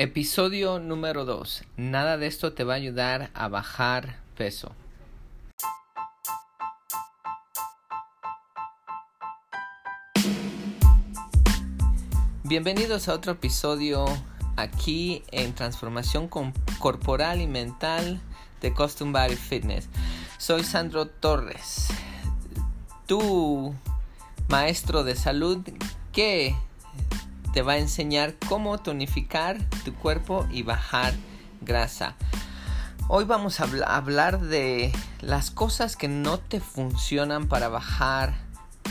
Episodio número 2. Nada de esto te va a ayudar a bajar peso. Bienvenidos a otro episodio aquí en Transformación Corporal y Mental de Custom Body Fitness. Soy Sandro Torres, tu maestro de salud que te va a enseñar cómo tonificar tu cuerpo y bajar grasa. Hoy vamos a hablar de las cosas que no te funcionan para bajar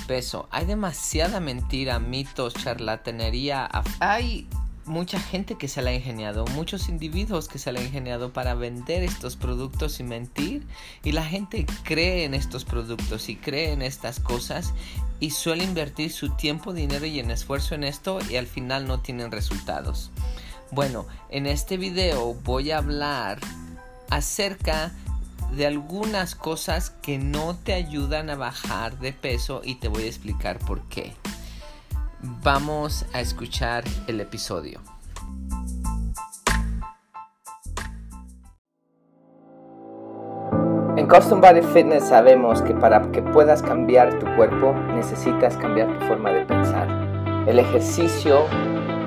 peso. Hay demasiada mentira, mitos, charlatanería. Hay mucha gente que se la ha ingeniado, muchos individuos que se la ha ingeniado para vender estos productos y mentir. Y la gente cree en estos productos y cree en estas cosas y suele invertir su tiempo, dinero y en esfuerzo en esto y al final no tienen resultados. Bueno, en este video voy a hablar acerca de algunas cosas que no te ayudan a bajar de peso y te voy a explicar por qué. Vamos a escuchar el episodio. En Custom Body Fitness sabemos que para que puedas cambiar tu cuerpo necesitas cambiar tu forma de pensar. El ejercicio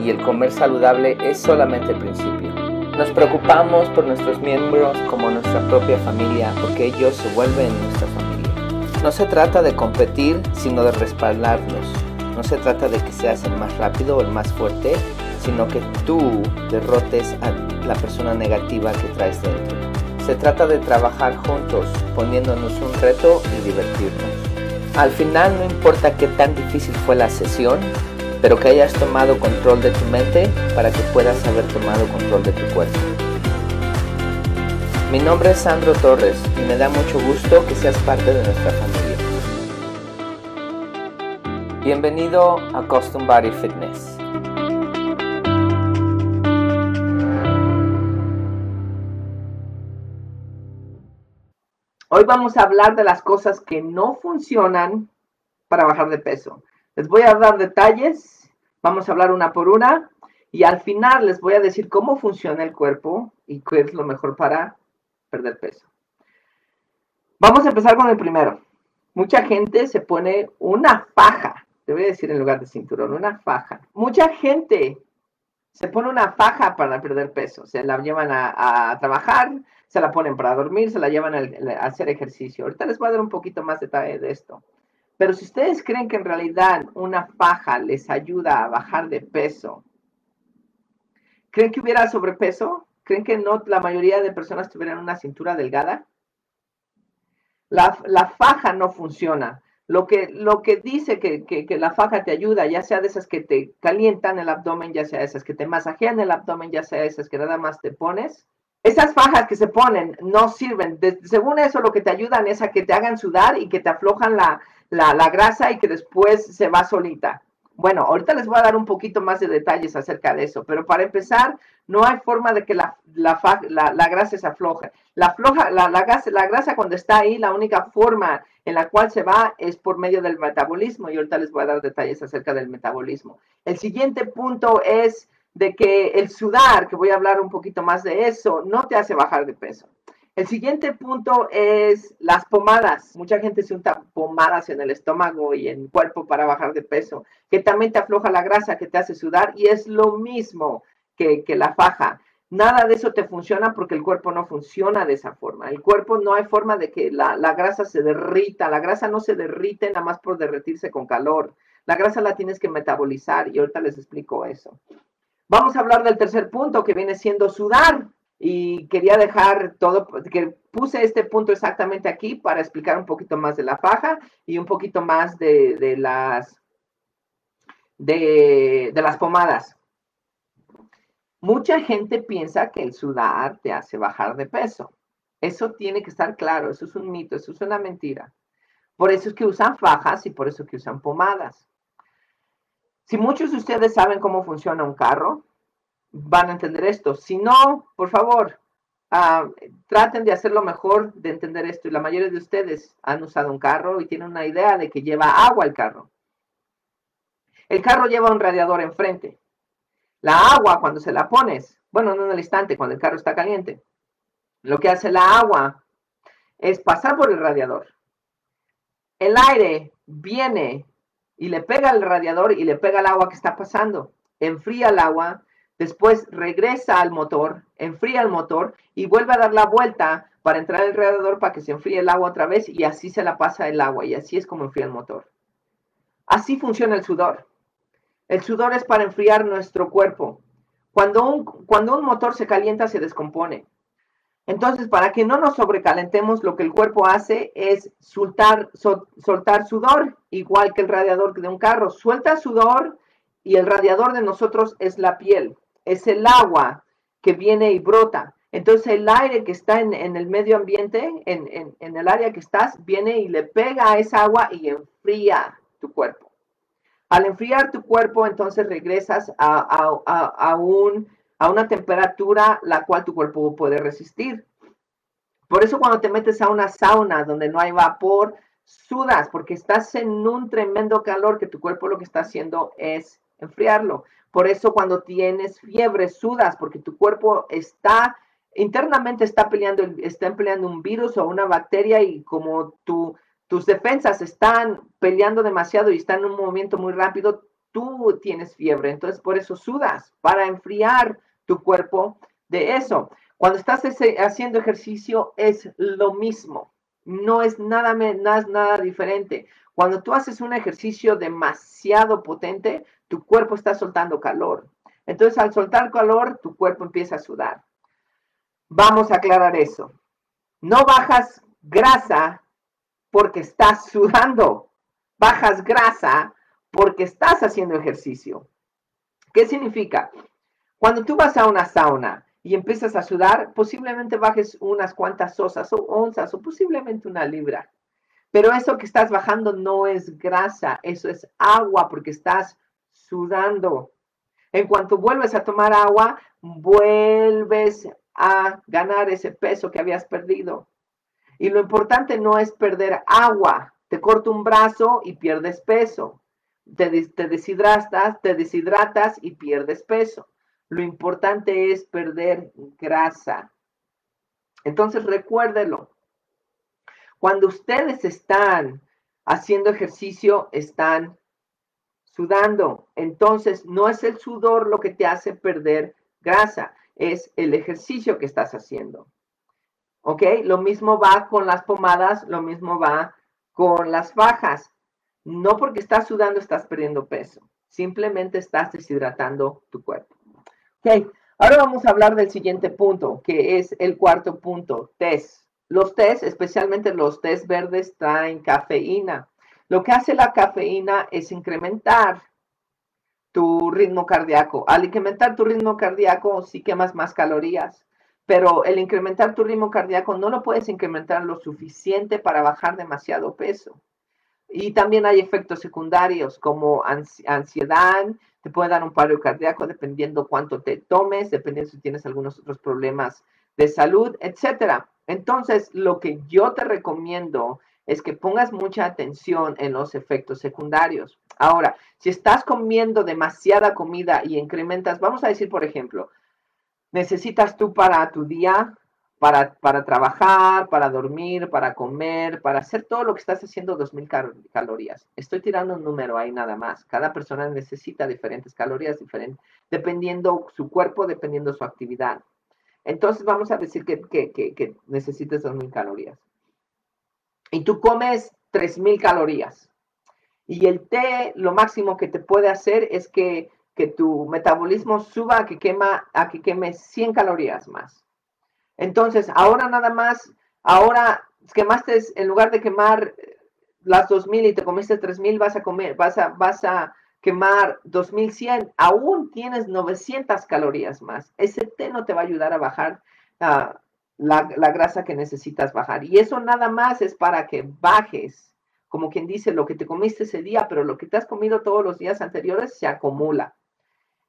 y el comer saludable es solamente el principio. Nos preocupamos por nuestros miembros como nuestra propia familia porque ellos se vuelven nuestra familia. No se trata de competir, sino de respaldarlos. No se trata de que seas el más rápido o el más fuerte, sino que tú derrotes a la persona negativa que traes dentro. Se trata de trabajar juntos, poniéndonos un reto y divertirnos. Al final no importa qué tan difícil fue la sesión, pero que hayas tomado control de tu mente para que puedas haber tomado control de tu cuerpo. Mi nombre es Sandro Torres y me da mucho gusto que seas parte de nuestra Bienvenido a Custom Body Fitness. Hoy vamos a hablar de las cosas que no funcionan para bajar de peso. Les voy a dar detalles, vamos a hablar una por una y al final les voy a decir cómo funciona el cuerpo y qué es lo mejor para perder peso. Vamos a empezar con el primero. Mucha gente se pone una faja te voy a decir en lugar de cinturón, una faja. Mucha gente se pone una faja para perder peso. Se la llevan a, trabajar, se la ponen para dormir, se la llevan a, hacer ejercicio. Ahorita les voy a dar un poquito más detalle de esto. Pero si ustedes creen que en realidad una faja les ayuda a bajar de peso, ¿creen que hubiera sobrepeso? ¿Creen que no la mayoría de personas tuvieran una cintura delgada? La, la faja no funciona. Lo que, lo que dice que, que, la faja te ayuda, ya sea de esas que te calientan el abdomen, ya sea esas que te masajean el abdomen, ya sea esas que nada más te pones, esas fajas que se ponen no sirven. según eso, lo que te ayudan es a que te hagan sudar y que te aflojan la, la, la grasa y que después se va solita. Bueno, ahorita les voy a dar un poquito más de detalles acerca de eso, pero para empezar, no hay forma de que la, la, la, grasa se afloje. La, floja, la, grasa, la grasa cuando está ahí, la única forma en la cual se va es por medio del metabolismo y ahorita les voy a dar detalles acerca del metabolismo. El siguiente punto es de que el sudar, que voy a hablar un poquito más de eso, no te hace bajar de peso. El siguiente punto es las pomadas. Mucha gente se unta pomadas en el estómago y en el cuerpo para bajar de peso, que también te afloja la grasa, que te hace sudar y es lo mismo que, la faja. Nada de eso te funciona porque el cuerpo no funciona de esa forma. El cuerpo no hay forma de que la, la grasa se derrita. La grasa no se derrite nada más por derretirse con calor. La grasa la tienes que metabolizar y ahorita les explico eso. Vamos a hablar del tercer punto que viene siendo sudar y quería dejar todo, puse este punto exactamente aquí para explicar un poquito más de la faja y un poquito más de, las, de, de las pomadas. Mucha gente piensa que el sudar te hace bajar de peso. Eso tiene que estar claro, eso es un mito, eso es una mentira. Por eso es que usan fajas y por eso es que usan pomadas. Si muchos de ustedes saben cómo funciona un carro, van a entender esto. Si no, por favor, ah, traten de hacerlo mejor de entender esto. La mayoría de ustedes han usado un carro y tienen una idea de que lleva agua el carro. El carro lleva un radiador enfrente. La agua, cuando se la pones, Bueno, no en el instante, cuando el carro está caliente. Lo que hace la agua es pasar por el radiador. El aire viene y le pega al radiador y le pega al agua que está pasando. Enfría el agua, después regresa al motor, enfría el motor y vuelve a dar la vuelta para entrar al radiador para que se enfríe el agua otra vez y así se la pasa el agua y así es como enfría el motor. Así funciona el sudor. El sudor es para enfriar nuestro cuerpo. Cuando un, cuando un motor se calienta, se descompone. Entonces, para que no nos sobrecalentemos, lo que el cuerpo hace es soltar, soltar sudor, igual que el radiador de un carro. Suelta sudor y el radiador de nosotros es la piel, es el agua que viene y brota. Entonces el aire que está en, el medio ambiente, en, en, el área que estás, viene y le pega a esa agua y enfría tu cuerpo. Al enfriar tu cuerpo, entonces regresas a, a, a, a una temperatura la cual tu cuerpo puede resistir. Por eso cuando te metes a una sauna donde no hay vapor, sudas porque estás en un tremendo calor que tu cuerpo lo que está haciendo es enfriarlo. Por eso cuando tienes fiebre, sudas porque tu cuerpo está internamente está peleando, está peleando un virus o una bacteria y como tu, tus defensas están peleando demasiado y están en un movimiento muy rápido, tú tienes fiebre. Entonces, por eso sudas, para enfriar tu cuerpo de eso. Cuando estás haciendo ejercicio es lo mismo, no es nada, nada, nada diferente. Cuando tú haces un ejercicio demasiado potente, tu cuerpo está soltando calor. Entonces, al soltar calor, tu cuerpo empieza a sudar. Vamos a aclarar eso. No bajas grasa porque estás sudando. Bajas grasa porque estás haciendo ejercicio. ¿Qué significa? Cuando tú vas a una sauna y empiezas a sudar, posiblemente bajes unas cuantas osas o onzas o posiblemente una libra. Pero eso que estás bajando no es grasa, eso es agua porque estás sudando. En cuanto vuelves a tomar agua, vuelves a ganar ese peso que habías perdido. Y lo importante no es perder agua. Te corto un brazo y pierdes peso. Te, te deshidratas, te deshidratas y pierdes peso. Lo importante es perder grasa. Entonces recuérdelo. Cuando ustedes están haciendo ejercicio, están sudando. Entonces, no es el sudor lo que te hace perder grasa, es el ejercicio que estás haciendo. ¿Ok? Lo mismo va con las pomadas, lo mismo va con las fajas. No porque estás sudando estás perdiendo peso, simplemente estás deshidratando tu cuerpo. Ok, ahora vamos a hablar del siguiente punto, que es el cuarto punto, test. Los test, especialmente los test verdes, traen cafeína. Lo que hace la cafeína es incrementar tu ritmo cardíaco. Al incrementar tu ritmo cardíaco, sí quemas más calorías, pero el incrementar tu ritmo cardíaco no lo puedes incrementar lo suficiente para bajar demasiado peso. Y también hay efectos secundarios como ansiedad, te puede dar un paro cardíaco dependiendo cuánto te tomes, dependiendo si tienes algunos otros problemas de salud, etcétera. Entonces, lo que yo te recomiendo es que pongas mucha atención en los efectos secundarios. Ahora, si estás comiendo demasiada comida y incrementas, vamos a decir, por ejemplo, necesitas tú para tu día, para, para trabajar, para dormir, para comer, para hacer todo lo que estás haciendo, 2.000 calorías. Estoy tirando un número ahí nada más. Cada persona necesita diferentes calorías, diferentes, dependiendo su cuerpo, dependiendo su actividad. Entonces vamos a decir que, que, que, que necesitas 2.000 calorías. Y tú comes 3.000 calorías. Y el té, lo máximo que te puede hacer es que, tu metabolismo suba a que, quema, que queme 100 calorías más. Entonces, ahora nada más, ahora quemaste, en lugar de quemar las 2000 y te comiste 3000, vas a comer, vas a, vas a quemar 2100, aún tienes 900 calorías más. Ese té no te va a ayudar a bajar ah, la, la, grasa que necesitas bajar. Y eso nada más es para que bajes como quien dice, lo que te comiste ese día, pero lo que te has comido todos los días anteriores se acumula.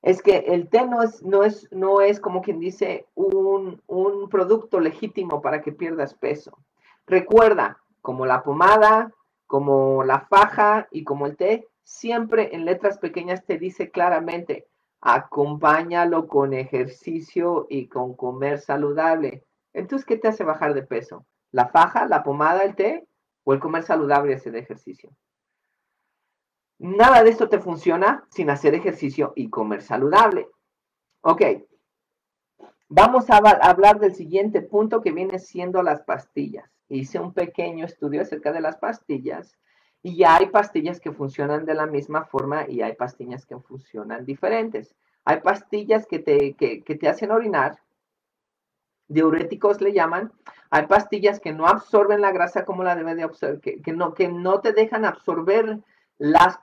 Es que el té no es, no es, no es como quien dice, un, un producto legítimo para que pierdas peso. Recuerda, como la pomada, como la faja y como el té, siempre en letras pequeñas te dice claramente, Acompáñalo con ejercicio y con comer saludable. Entonces, ¿qué te hace bajar de peso? ¿La faja, la pomada, el té o el comer saludable y hacer ejercicio? Nada de esto te funciona sin hacer ejercicio y comer saludable. Ok. Vamos a hablar del siguiente punto que viene siendo las pastillas. Hice un pequeño estudio acerca de las pastillas y ya hay pastillas que funcionan de la misma forma y hay pastillas que funcionan diferentes. Hay pastillas que te, que, te hacen orinar, diuréticos le llaman. Hay pastillas que no absorben la grasa como la debe de absorber, que, no, que no te dejan absorber las,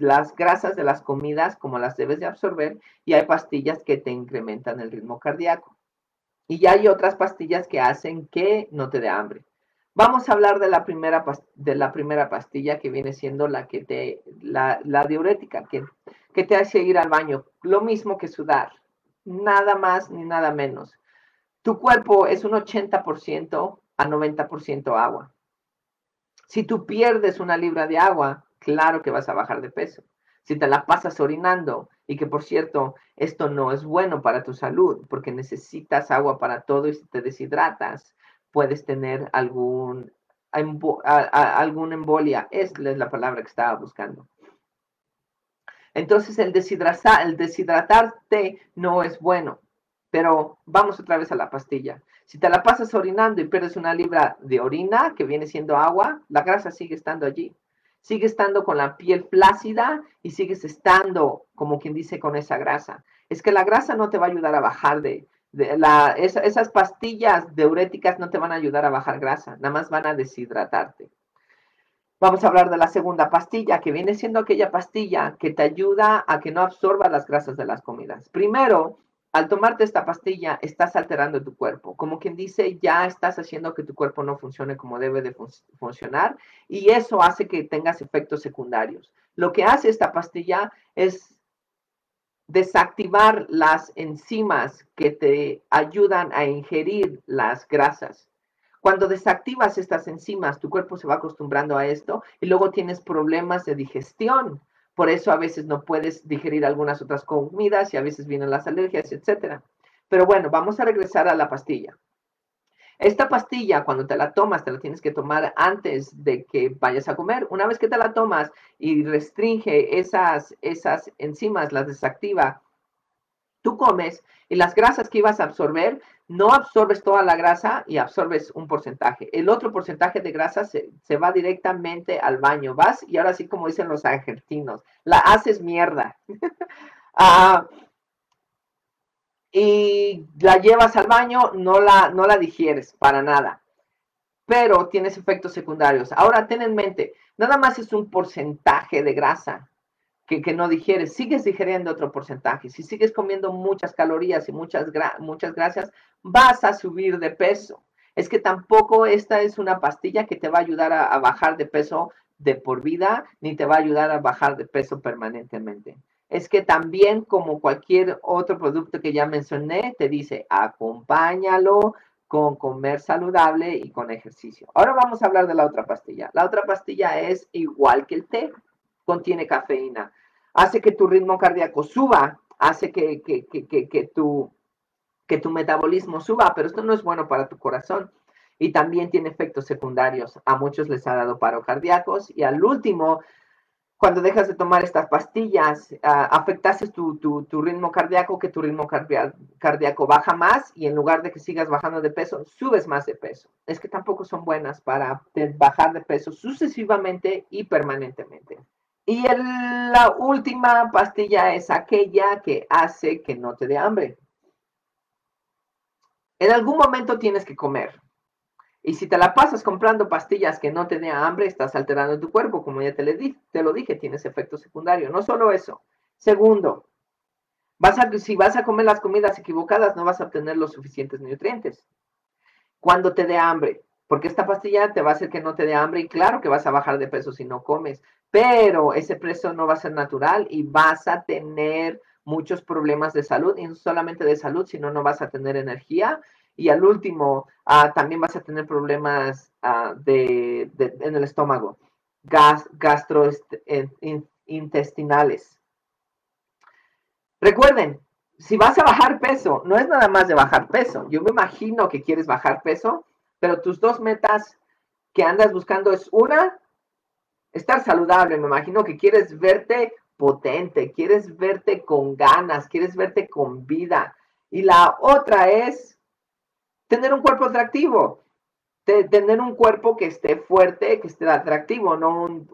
las grasas de las comidas como las debes de absorber. Y hay pastillas que te incrementan el ritmo cardíaco. Y ya hay otras pastillas que hacen que no te dé hambre. Vamos a hablar de la primera, de la primera pastilla que viene siendo la que te, la, diurética, que, que te hace ir al baño. Lo mismo que sudar, nada más ni nada menos. Tu cuerpo es un 80% a 90% agua. Si tú pierdes una libra de agua, claro que vas a bajar de peso. Si te la pasas orinando, y que por cierto, esto no es bueno para tu salud, porque necesitas agua para todo y si te deshidratas, puedes tener algún, embolia. Es la palabra que estaba buscando. Entonces, el, el deshidratarte no es bueno. Pero vamos otra vez a la pastilla. Si te la pasas orinando y pierdes una libra de orina, que viene siendo agua, la grasa sigue estando allí. Sigue estando con la piel flácida y sigues estando, como quien dice, con esa grasa. Es que la grasa no te va a ayudar a bajar de, esas pastillas diuréticas no te van a ayudar a bajar grasa, nada más van a deshidratarte. Vamos a hablar de la segunda pastilla, que viene siendo aquella pastilla que te ayuda a que no absorba las grasas de las comidas. Primero, al tomarte esta pastilla, estás alterando tu cuerpo. Como quien dice, ya estás haciendo que tu cuerpo no funcione como debe de funcionar y eso hace que tengas efectos secundarios. Lo que hace esta pastilla es desactivar las enzimas que te ayudan a ingerir las grasas. Cuando desactivas estas enzimas, tu cuerpo se va acostumbrando a esto y luego tienes problemas de digestión. Por eso a veces no puedes digerir algunas otras comidas y a veces vienen las alergias, etc. Pero bueno, vamos a regresar a la pastilla. Esta pastilla, cuando te la tomas, te la tienes que tomar antes de que vayas a comer. Una vez que te la tomas y restringe esas, esas enzimas, las desactiva, tú comes y las grasas que ibas a absorber, no absorbes toda la grasa y absorbes un porcentaje. El otro porcentaje de grasa se, va directamente al baño. Vas y ahora sí, como dicen los argentinos, la haces mierda. Ah, y la llevas al baño, no la, no la digieres para nada, pero tienes efectos secundarios. Ahora ten en mente, nada más es un porcentaje de grasa que, que no digieres, sigues digeriendo otro porcentaje. Si sigues comiendo muchas calorías y muchas, muchas grasas, vas a subir de peso. Es que tampoco esta es una pastilla que te va a ayudar a bajar de peso de por vida, ni te va a ayudar a bajar de peso permanentemente es que también como cualquier otro producto que ya mencioné, te dice acompáñalo con comer saludable y con ejercicio. Ahora vamos a hablar de la otra pastilla. La otra pastilla es igual que el té, contiene cafeína. Hace que tu ritmo cardíaco suba, hace que, que, que, que, tu, que tu metabolismo suba, pero esto no es bueno para tu corazón y también tiene efectos secundarios. A muchos les ha dado paro cardíacos y al último cuando dejas de tomar estas pastillas, uh, afectases tu, ritmo cardíaco, que tu ritmo cardíaco baja más y en lugar de que sigas bajando de peso, subes más de peso. Es que tampoco son buenas para bajar de peso sucesivamente y permanentemente. Y la última pastilla es aquella que hace que no te dé hambre. En algún momento tienes que comer. Y si te la pasas comprando pastillas que no te den hambre, estás alterando tu cuerpo, como ya te, le te lo dije, tienes efecto secundario. No solo eso. Segundo, vas a, si vas a comer las comidas equivocadas, no vas a obtener los suficientes nutrientes. Cuando te dé hambre, porque esta pastilla te va a hacer que no te dé hambre y claro que vas a bajar de peso si no comes, pero ese peso no va a ser natural y vas a tener muchos problemas de salud, y no solamente de salud, sino no vas a tener energía y al último, ah, también vas a tener problemas ah, de, en el estómago, gas, gastrointestinales. Recuerden, si vas a bajar peso, no es nada más de bajar peso. Yo me imagino que quieres bajar peso, pero tus dos metas que andas buscando es una, estar saludable. Me imagino que quieres verte potente, quieres verte con ganas, quieres verte con vida. Y la otra es tener un cuerpo atractivo, tener un cuerpo que esté fuerte, que esté atractivo, no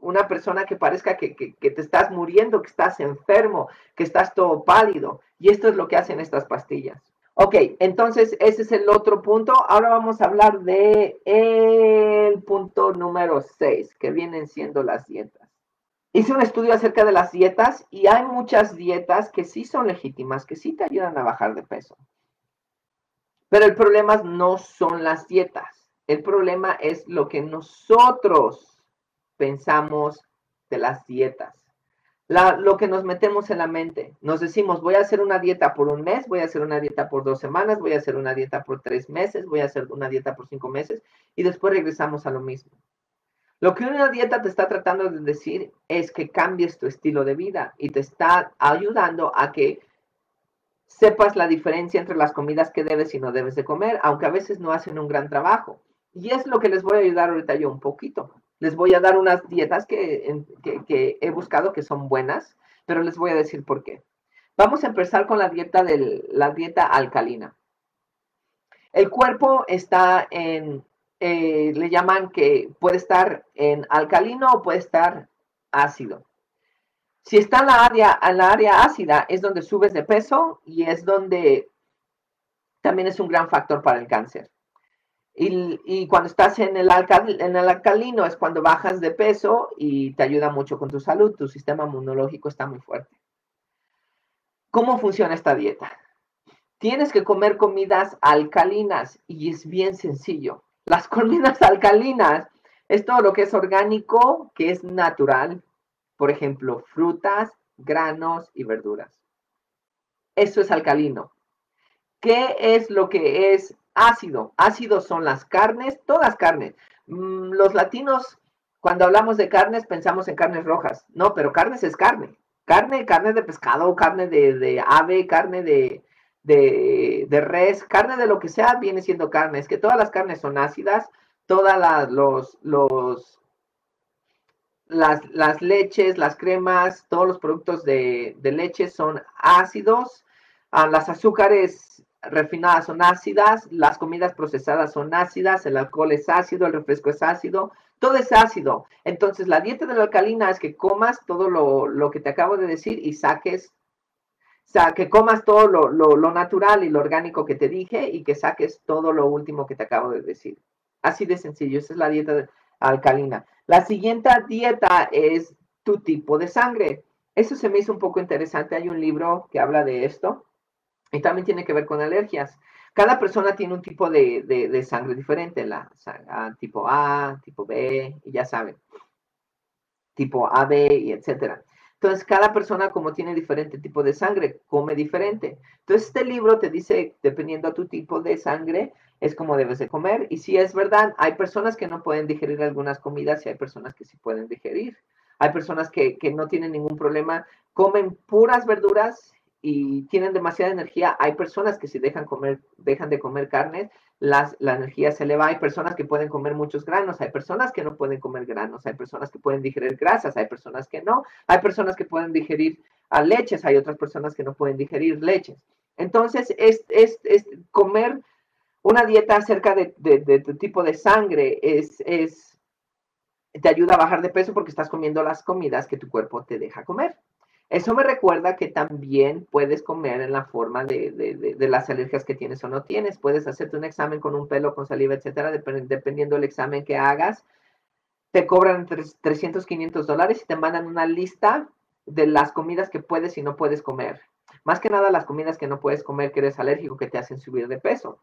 una persona que parezca que, te estás muriendo, que estás enfermo, que estás todo pálido. Y esto es lo que hacen estas pastillas. Ok, entonces ese es el otro punto. Ahora vamos a hablar de el punto número 6, que vienen siendo las dietas. Hice un estudio acerca de las dietas y hay muchas dietas que sí son legítimas, que sí te ayudan a bajar de peso. Pero el problema no son las dietas. El problema es lo que nosotros pensamos de las dietas lo que nos metemos en la mente. Nos decimos, voy a hacer una dieta por un mes, voy a hacer una dieta por dos semanas, voy a hacer una dieta por tres meses, voy a hacer una dieta por cinco meses y después regresamos a lo mismo. Lo que una dieta te está tratando de decir es que cambies tu estilo de vida y te está ayudando a que sepas la diferencia entre las comidas que debes y no debes de comer, aunque a veces no hacen un gran trabajo. Y es lo que les voy a ayudar ahorita yo un poquito. Les voy a dar unas dietas que, he buscado que son buenas, pero les voy a decir por qué. Vamos a empezar con la dieta, de la dieta alcalina. El cuerpo está en, eh, le llaman que puede estar en alcalino o puede estar ácido. Si está en la área, ácida, es donde subes de peso y es donde también es un gran factor para el cáncer. Y, cuando estás en el alcalino es cuando bajas de peso y te ayuda mucho con tu salud, tu sistema inmunológico está muy fuerte. ¿Cómo funciona esta dieta? Tienes que comer comidas alcalinas y es bien sencillo. Las comidas alcalinas es todo lo que es orgánico, que es natural. Por ejemplo, frutas, granos y verduras. Eso es alcalino. ¿Qué es lo que es ácido. Ácidos son las carnes, todas carnes. Mm, los latinos, cuando hablamos de carnes, pensamos en carnes rojas. No, pero carnes es carne. Carne, carne de pescado, carne de, ave, carne de, de, res, carne de lo que sea, viene siendo carne. Es que todas las carnes son ácidas, todas las, los, los, las, las leches, las cremas, todos los productos de, leche son ácidos. Ah, las azúcares refinadas son ácidas, las comidas procesadas son ácidas, el alcohol es ácido, el refresco es ácido, todo es ácido. Entonces, la dieta de la alcalina es que comas todo lo, que te acabo de decir y saques, o sea, que comas todo lo, lo, natural y lo orgánico que te dije y que saques todo lo último que te acabo de decir. Así de sencillo, esa es la dieta alcalina. La siguiente dieta es tu tipo de sangre. Eso se me hizo un poco interesante. Hay un libro que habla de esto y también tiene que ver con alergias. Cada persona tiene un tipo de, sangre diferente, la tipo A, tipo B, y ya saben, tipo AB y etcétera. Entonces, cada persona como tiene diferente tipo de sangre, come diferente. Entonces, este libro te dice, dependiendo a tu tipo de sangre, es como debes de comer. Y si es verdad, hay personas que no pueden digerir algunas comidas y hay personas que sí pueden digerir. Hay personas que, que no tienen ningún problema, comen puras verduras y tienen demasiada energía. Hay personas que si dejan, comer, dejan de comer carne, las, la energía se eleva. Hay personas que pueden comer muchos granos, hay personas que no pueden comer granos, hay personas que pueden digerir grasas, hay personas que no, hay personas que pueden digerir a leches, hay otras personas que no pueden digerir leches. Entonces, es, es, es comer una dieta acerca de, de, tu tipo de sangre es, es, te ayuda a bajar de peso porque estás comiendo las comidas que tu cuerpo te deja comer. Eso me recuerda que también puedes comer en la forma de, las alergias que tienes o no tienes. Puedes hacerte un examen con un pelo, con saliva, etcétera, dependiendo del examen que hagas. Te cobran 300, 500 dólares y te mandan una lista de las comidas que puedes y no puedes comer. Más que nada las comidas que no puedes comer, que eres alérgico, que te hacen subir de peso.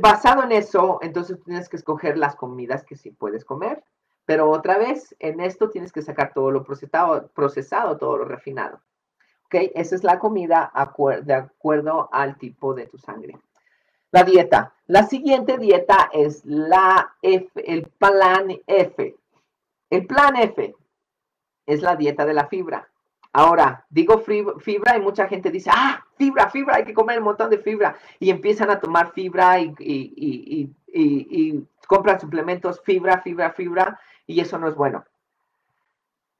basado en eso, entonces tienes que escoger las comidas que sí puedes comer. Pero otra vez, en esto tienes que sacar todo lo procesado, procesado todo lo refinado. ¿Ok? Esa es la comida de acuerdo al tipo de tu sangre. La dieta. La siguiente dieta es la F, el plan F. El plan F es la dieta de la fibra. Ahora, digo fibra y mucha gente dice, ah, fibra, fibra, hay que comer un montón de fibra. Y empiezan a tomar fibra y, y, compran suplementos, fibra, fibra, fibra, y eso no es bueno.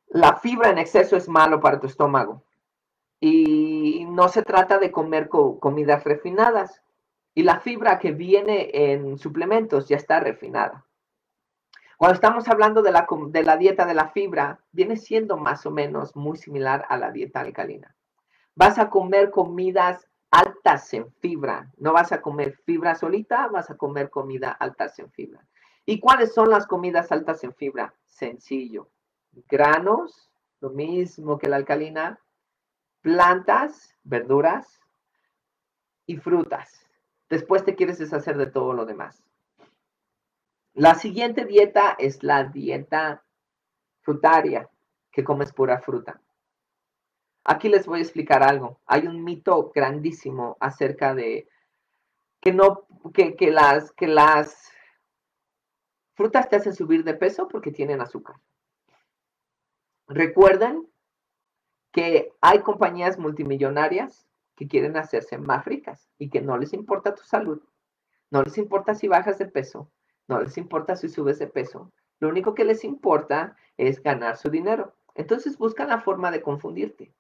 La fibra en exceso es malo para tu estómago. Y no se trata de comer comidas refinadas. Y la fibra que viene en suplementos ya está refinada. Cuando estamos hablando de la, de la dieta de la fibra, viene siendo más o menos muy similar a la dieta alcalina. Vas a comer comidas altas en fibra. No vas a comer fibra solita, vas a comer comida altas en fibra. ¿Y cuáles son las comidas altas en fibra? Sencillo. Granos, lo mismo que la alcalina, plantas, verduras y frutas. Después te quieres deshacer de todo lo demás. La siguiente dieta es la dieta frutaria, que comes pura fruta. Aquí les voy a explicar algo. Hay un mito grandísimo acerca de que no, que, las, que las frutas te hacen subir de peso porque tienen azúcar. Recuerden que hay compañías multimillonarias que quieren hacerse más ricas y que no les importa tu salud, no les importa si bajas de peso, no les importa si subes de peso. Lo único que les importa es ganar su dinero. Entonces buscan la forma de confundirte.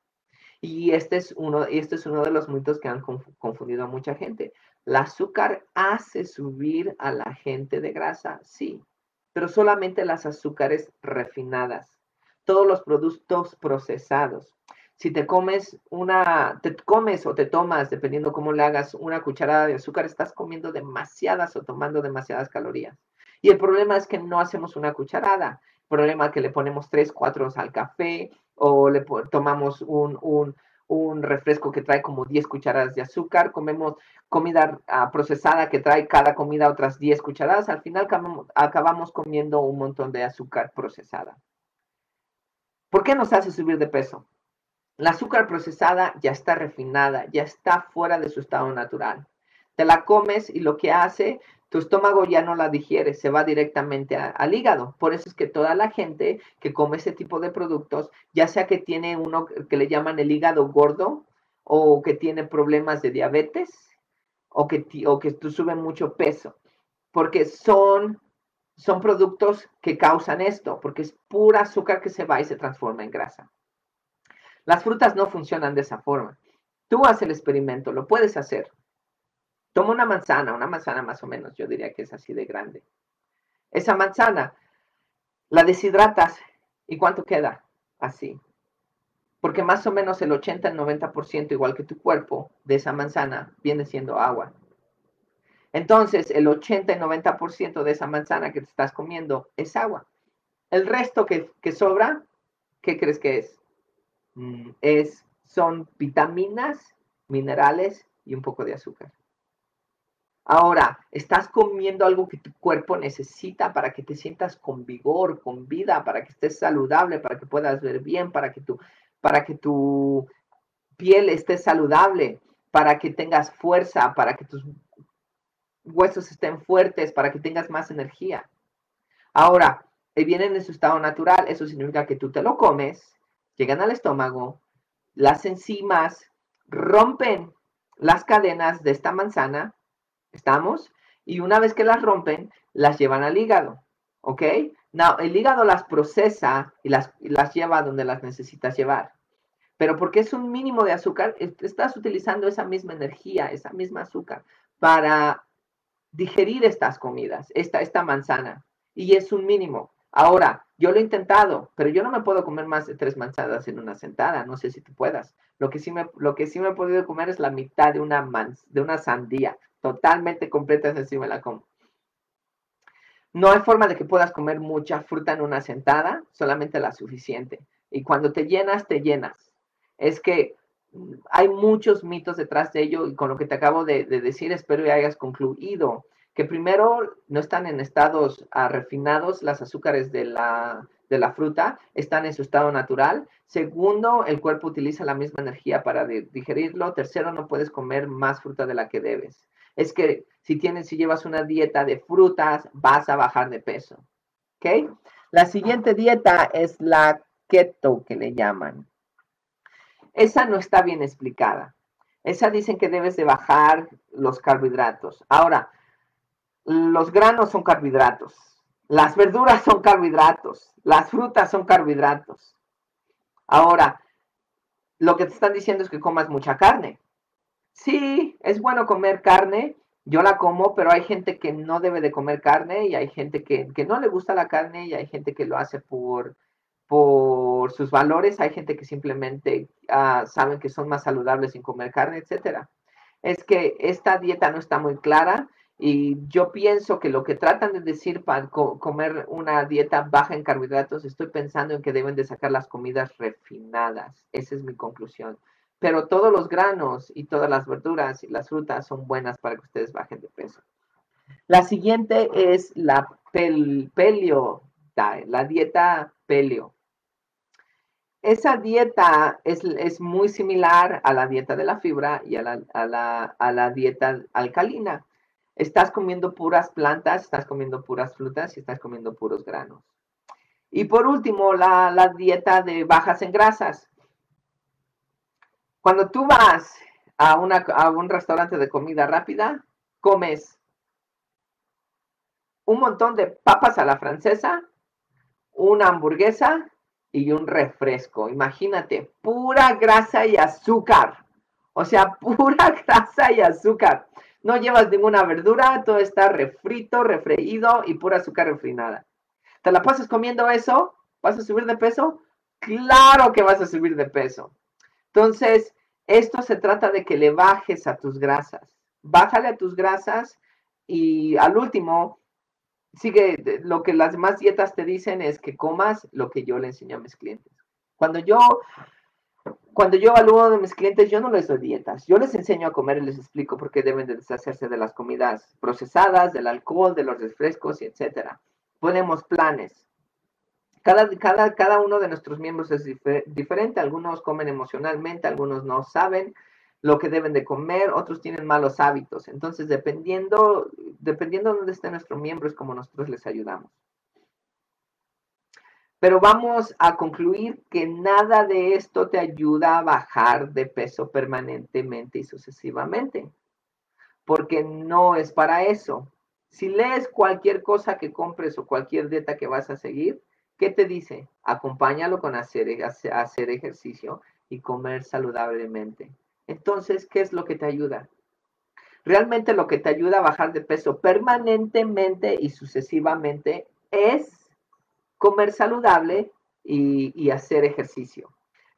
Y este es uno, este es uno de los mitos que han confundido a mucha gente. El azúcar hace subir a la gente de grasa, sí, pero solamente las azúcares refinadas, todos los productos procesados. Si te comes una, te comes o te tomas, dependiendo cómo le hagas, una cucharada de azúcar, estás comiendo demasiadas o tomando demasiadas calorías. Y el problema es que no hacemos una cucharada. El problema es que le ponemos tres, cuatro al café o le tomamos un, un, refresco que trae como 10 cucharadas de azúcar, comemos comida procesada que trae cada comida otras 10 cucharadas, al final acabamos comiendo un montón de azúcar procesada. ¿Por qué nos hace subir de peso? La azúcar procesada ya está refinada, ya está fuera de su estado natural. Te la comes y lo que hace, tu estómago ya no la digiere, se va directamente al hígado. Por eso es que toda la gente que come ese tipo de productos, ya sea que tiene uno que le llaman el hígado gordo o que tiene problemas de diabetes o que, o que sube mucho peso, porque son, son productos que causan esto, porque es pura azúcar que se va y se transforma en grasa. Las frutas no funcionan de esa forma. Tú haces el experimento, lo puedes hacer. Toma una manzana, una manzana más o menos, yo diría que es así de grande. Esa manzana la deshidratas y ¿cuánto queda? Así. Porque más o menos el 80 al 90%, igual que tu cuerpo, de esa manzana viene siendo agua. Entonces, el 80 y 90% de esa manzana que te estás comiendo es agua. El resto que, sobra, ¿qué crees que es? Mm, es, son vitaminas, minerales y un poco de azúcar. Ahora, estás comiendo algo que tu cuerpo necesita para que te sientas con vigor, con vida, para que estés saludable, para que puedas ver bien, para que tu, para que tu piel esté saludable, para que tengas fuerza, para que tus huesos estén fuertes, para que tengas más energía. Ahora, vienen en su estado natural, eso significa que tú te lo comes llegan al estómago, las enzimas rompen las cadenas de esta manzana, ¿estamos? Y una vez que las rompen, las llevan al hígado, ¿ok? Now, el hígado las procesa y las, las lleva donde las necesitas llevar. Pero porque es un mínimo de azúcar, estás utilizando esa misma energía, esa misma azúcar para digerir estas comidas, esta, esta manzana. Y es un mínimo. Ahora, yo lo he intentado, pero yo no me puedo comer más de tres manzanas en una sentada. No sé si tú puedas. Lo que sí me, lo que sí me he podido comer es la mitad de una, de una sandía. Totalmente completa, esa sí me la como. No hay forma de que puedas comer mucha fruta en una sentada, solamente la suficiente. Y cuando te llenas, te llenas. Es que mm, hay muchos mitos detrás de ello y con lo que te acabo de, de decir, espero que hayas concluido que primero no están en estados ah, refinados, las azúcares de la, de la fruta están en su estado natural. Segundo, el cuerpo utiliza la misma energía para digerirlo. Tercero, no puedes comer más fruta de la que debes. Es que si tienes, si llevas una dieta de frutas, vas a bajar de peso. ¿Ok? La siguiente dieta es la keto que le llaman. esa no está bien explicada. Esa dicen que debes de bajar los carbohidratos. Ahora, los granos son carbohidratos, las verduras son carbohidratos, las frutas son carbohidratos. Ahora, lo que te están diciendo es que comas mucha carne. Sí, es bueno comer carne, yo la como, pero hay gente que no debe de comer carne y hay gente que, no le gusta la carne y hay gente que lo hace por, por sus valores, hay gente que simplemente uh, saben que son más saludables sin comer carne, etcétera. Es que esta dieta no está muy clara y yo pienso que lo que tratan de decir para comer una dieta baja en carbohidratos, estoy pensando en que deben de sacar las comidas refinadas. Esa es mi conclusión. Pero todos los granos y todas las verduras y las frutas son buenas para que ustedes bajen de peso. La siguiente es la pelio la dieta pelio. Esa dieta es, muy similar a la dieta de la fibra y a la, a la dieta alcalina estás comiendo puras plantas, estás comiendo puras frutas y estás comiendo puros granos. Y por último, la, dieta de bajas en grasas. Cuando tú vas a, un restaurante de comida rápida, comes un montón de papas a la francesa, una hamburguesa y un refresco. Imagínate, pura grasa y azúcar. O sea, pura grasa y azúcar. No llevas ninguna verdura, todo está refrito, refreído y pura azúcar refinada. ¿Te la pasas comiendo eso? ¿Vas a subir de peso? Claro que vas a subir de peso. Entonces, esto se trata de que le bajes a tus grasas. Bájale a tus grasas y al último, sigue lo que las demás dietas te dicen es que comas lo que yo le enseño a mis clientes. Cuando yo cuando yo evalúo de mis clientes, yo no les doy dietas. Yo les enseño a comer y les explico por qué deben de deshacerse de las comidas procesadas, del alcohol, de los refrescos, etc. Ponemos planes. Cada, cada, cada uno de nuestros miembros es diferente. Algunos comen emocionalmente, algunos no saben lo que deben de comer, otros tienen malos hábitos. Entonces, dependiendo, dependiendo de dónde esté nuestro miembro, es como nosotros les ayudamos. Pero vamos a concluir que nada de esto te ayuda a bajar de peso permanentemente y sucesivamente, porque no es para eso. Si lees cualquier cosa que compres o cualquier dieta que vas a seguir, ¿qué te dice? Acompáñalo con hacer, hacer ejercicio y comer saludablemente. Entonces, ¿qué es lo que te ayuda? Realmente lo que te ayuda a bajar de peso permanentemente y sucesivamente es comer saludable y, hacer ejercicio.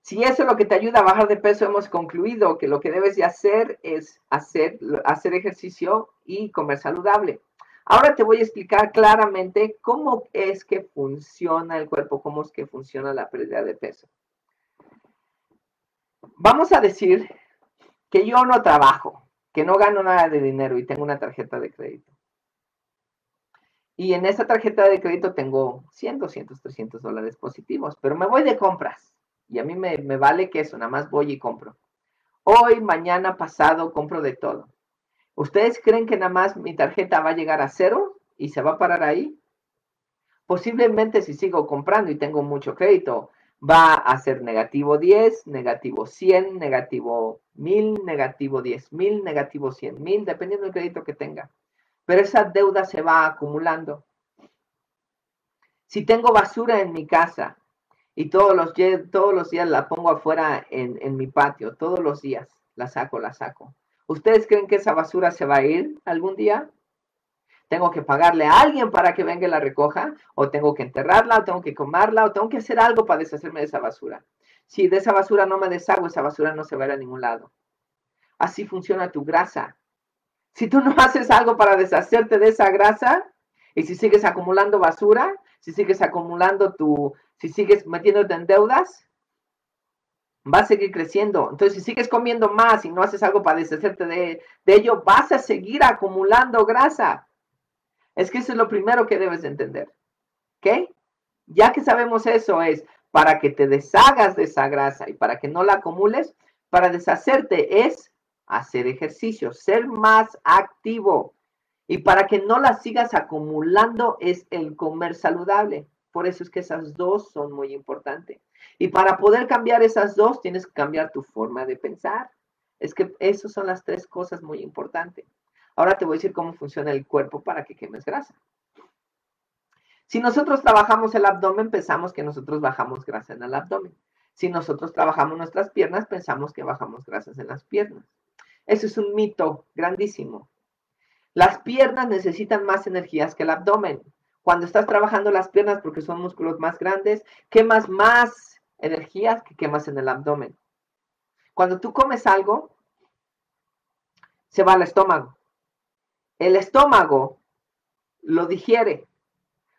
Si eso es lo que te ayuda a bajar de peso, hemos concluido que lo que debes de hacer es hacer, hacer ejercicio y comer saludable. Ahora te voy a explicar claramente cómo es que funciona el cuerpo, cómo es que funciona la pérdida de peso. Vamos a decir que yo no trabajo, que no gano nada de dinero y tengo una tarjeta de crédito. Y en esa tarjeta de crédito tengo 100, 200, 300 dólares positivos, pero me voy de compras y a mí me, vale que eso, nada más voy y compro. Hoy, mañana, pasado, compro de todo. ¿Ustedes creen que nada más mi tarjeta va a llegar a cero y se va a parar ahí? Posiblemente si sigo comprando y tengo mucho crédito, va a ser negativo 10, negativo 100, negativo 1000, negativo 10,000, negativo 100,000, dependiendo del crédito que tenga pero esa deuda se va acumulando. Si tengo basura en mi casa y todos los, todos los días la pongo afuera en, en mi patio, todos los días la saco, la saco. ¿Ustedes creen que esa basura se va a ir algún día? ¿Tengo que pagarle a alguien para que venga y la recoja? ¿O tengo que enterrarla? ¿O tengo que comerla? ¿O tengo que hacer algo para deshacerme de esa basura? Si de esa basura no me deshago, esa basura no se va a ir a ningún lado. Así funciona tu grasa. Si tú no haces algo para deshacerte de esa grasa y si sigues acumulando basura, si sigues acumulando tu, si sigues metiéndote en deudas, va a seguir creciendo. Entonces, si sigues comiendo más y no haces algo para deshacerte de, ello, vas a seguir acumulando grasa. Es que eso es lo primero que debes de entender. ¿Ok? Ya que sabemos eso es para que te deshagas de esa grasa y para que no la acumules, para deshacerte es hacer ejercicio, ser más activo. Y para que no las sigas acumulando es el comer saludable. Por eso es que esas dos son muy importantes. Y para poder cambiar esas dos, tienes que cambiar tu forma de pensar. Es que esas son las tres cosas muy importantes. Ahora te voy a decir cómo funciona el cuerpo para que quemes grasa. Si nosotros trabajamos el abdomen, pensamos que nosotros bajamos grasa en el abdomen. Si nosotros trabajamos nuestras piernas, pensamos que bajamos grasas en las piernas. Eso es un mito grandísimo. Las piernas necesitan más energías que el abdomen. Cuando estás trabajando las piernas, porque son músculos más grandes, quemas más energías que quemas en el abdomen. Cuando tú comes algo, se va al estómago. El estómago lo digiere.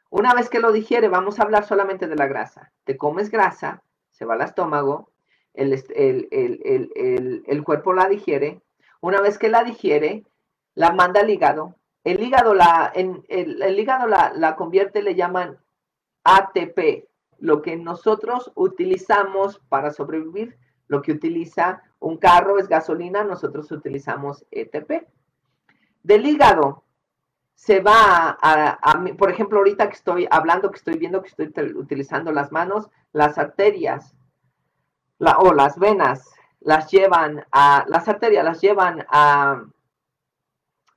Una vez que lo digiere, vamos a hablar solamente de la grasa. Te comes grasa, se va al estómago, el, el, cuerpo la digiere. Una vez que la digiere, la manda al hígado. El hígado la, en, el, hígado la, la convierte, le llaman ATP, lo que nosotros utilizamos para sobrevivir, lo que utiliza un carro es gasolina, nosotros utilizamos ATP. Del hígado se va a, por ejemplo, ahorita que estoy hablando, que estoy viendo que estoy utilizando las manos, las arterias o las venas las llevan a, las arterias las llevan a,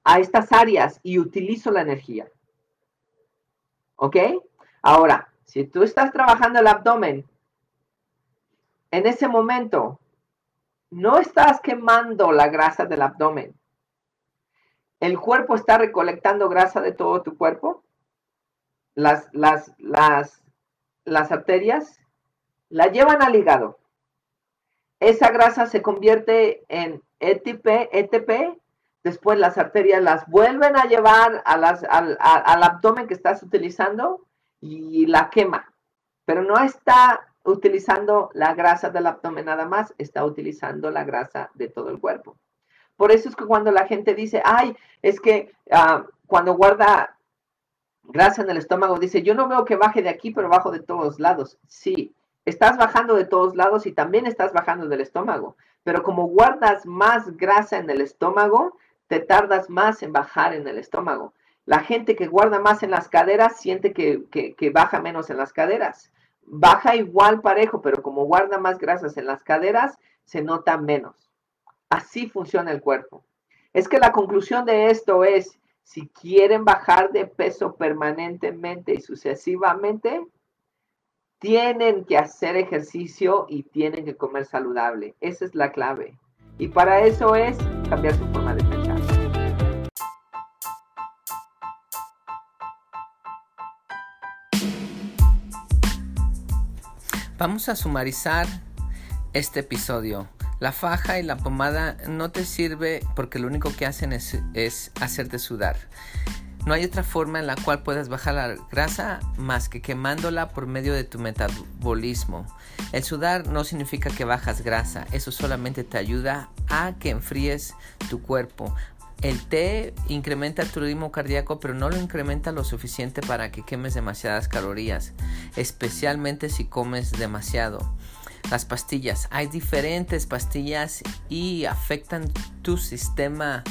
a estas áreas y utilizo la energía. ¿Ok? Ahora, si tú estás trabajando el abdomen, en ese momento no estás quemando la grasa del abdomen. El cuerpo está recolectando grasa de todo tu cuerpo. Las, las, las, las arterias la llevan al hígado. Esa grasa se convierte en ETP, ETP Después las arterias las vuelven a llevar al, al abdomen que estás utilizando y la quema. Pero no está utilizando la grasa del abdomen nada más, está utilizando la grasa de todo el cuerpo. Por eso es que cuando la gente dice, ay, es que uh, cuando guarda grasa en el estómago, dice, yo no veo que baje de aquí, pero bajo de todos lados. Sí, estás bajando de todos lados y también estás bajando del estómago. Pero como guardas más grasa en el estómago, te tardas más en bajar en el estómago. La gente que guarda más en las caderas siente que, baja menos en las caderas. Baja igual parejo, pero como guarda más grasas en las caderas, se nota menos. Así funciona el cuerpo. Es que la conclusión de esto es, si quieren bajar de peso permanentemente y sucesivamente, tienen que hacer ejercicio y tienen que comer saludable. Esa es la clave. Y para eso es cambiar su forma de pensar. Vamos a sumarizar este episodio. La faja y la pomada no te sirve porque lo único que hacen es, es, hacerte sudar. No hay otra forma en la cual puedas bajar la grasa más que quemándola por medio de tu metabolismo. El sudar no significa que bajas grasa, eso solamente te ayuda a que enfríes tu cuerpo, el té incrementa tu ritmo cardíaco, pero no lo incrementa lo suficiente para que quemes demasiadas calorías, especialmente si comes demasiado. Las pastillas, hay diferentes pastillas y afectan tu sistema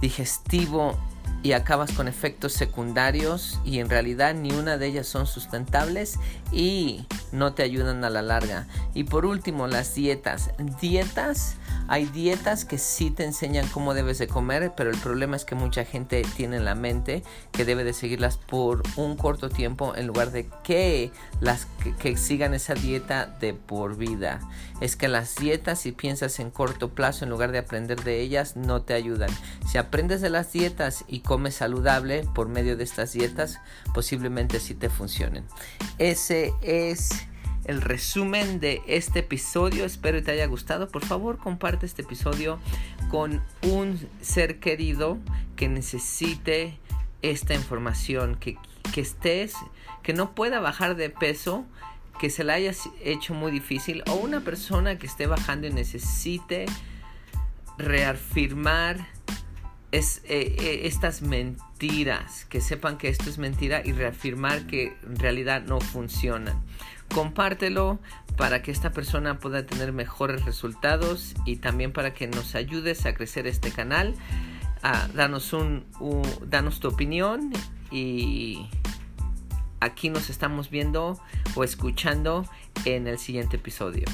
digestivo y acabas con efectos secundarios y en realidad ni una de ellas son sustentables y no te ayudan a la larga. Y por último, las dietas. Dietas hay dietas que sí te enseñan cómo debes de comer, pero el problema es que mucha gente tiene en la mente que debe de seguirlas por un corto tiempo en lugar de que las que, sigan esa dieta de por vida. Es que las dietas si piensas en corto plazo en lugar de aprender de ellas no te ayudan. Si aprendes de las dietas y comes saludable por medio de estas dietas, posiblemente sí te funcionen. Ese es el resumen de este episodio. Espero que te haya gustado. Por favor, comparte este episodio con un ser querido que necesite esta información, que, que estés, que no pueda bajar de peso, que se la haya hecho muy difícil, o una persona que esté bajando y necesite reafirmar es, eh, eh, estas mentiras, que sepan que esto es mentira y reafirmar que en realidad no funcionan compártelo para que esta persona pueda tener mejores resultados y también para que nos ayudes a crecer este canal. Ah, un, danos tu opinión y aquí nos estamos viendo o escuchando en el siguiente episodio.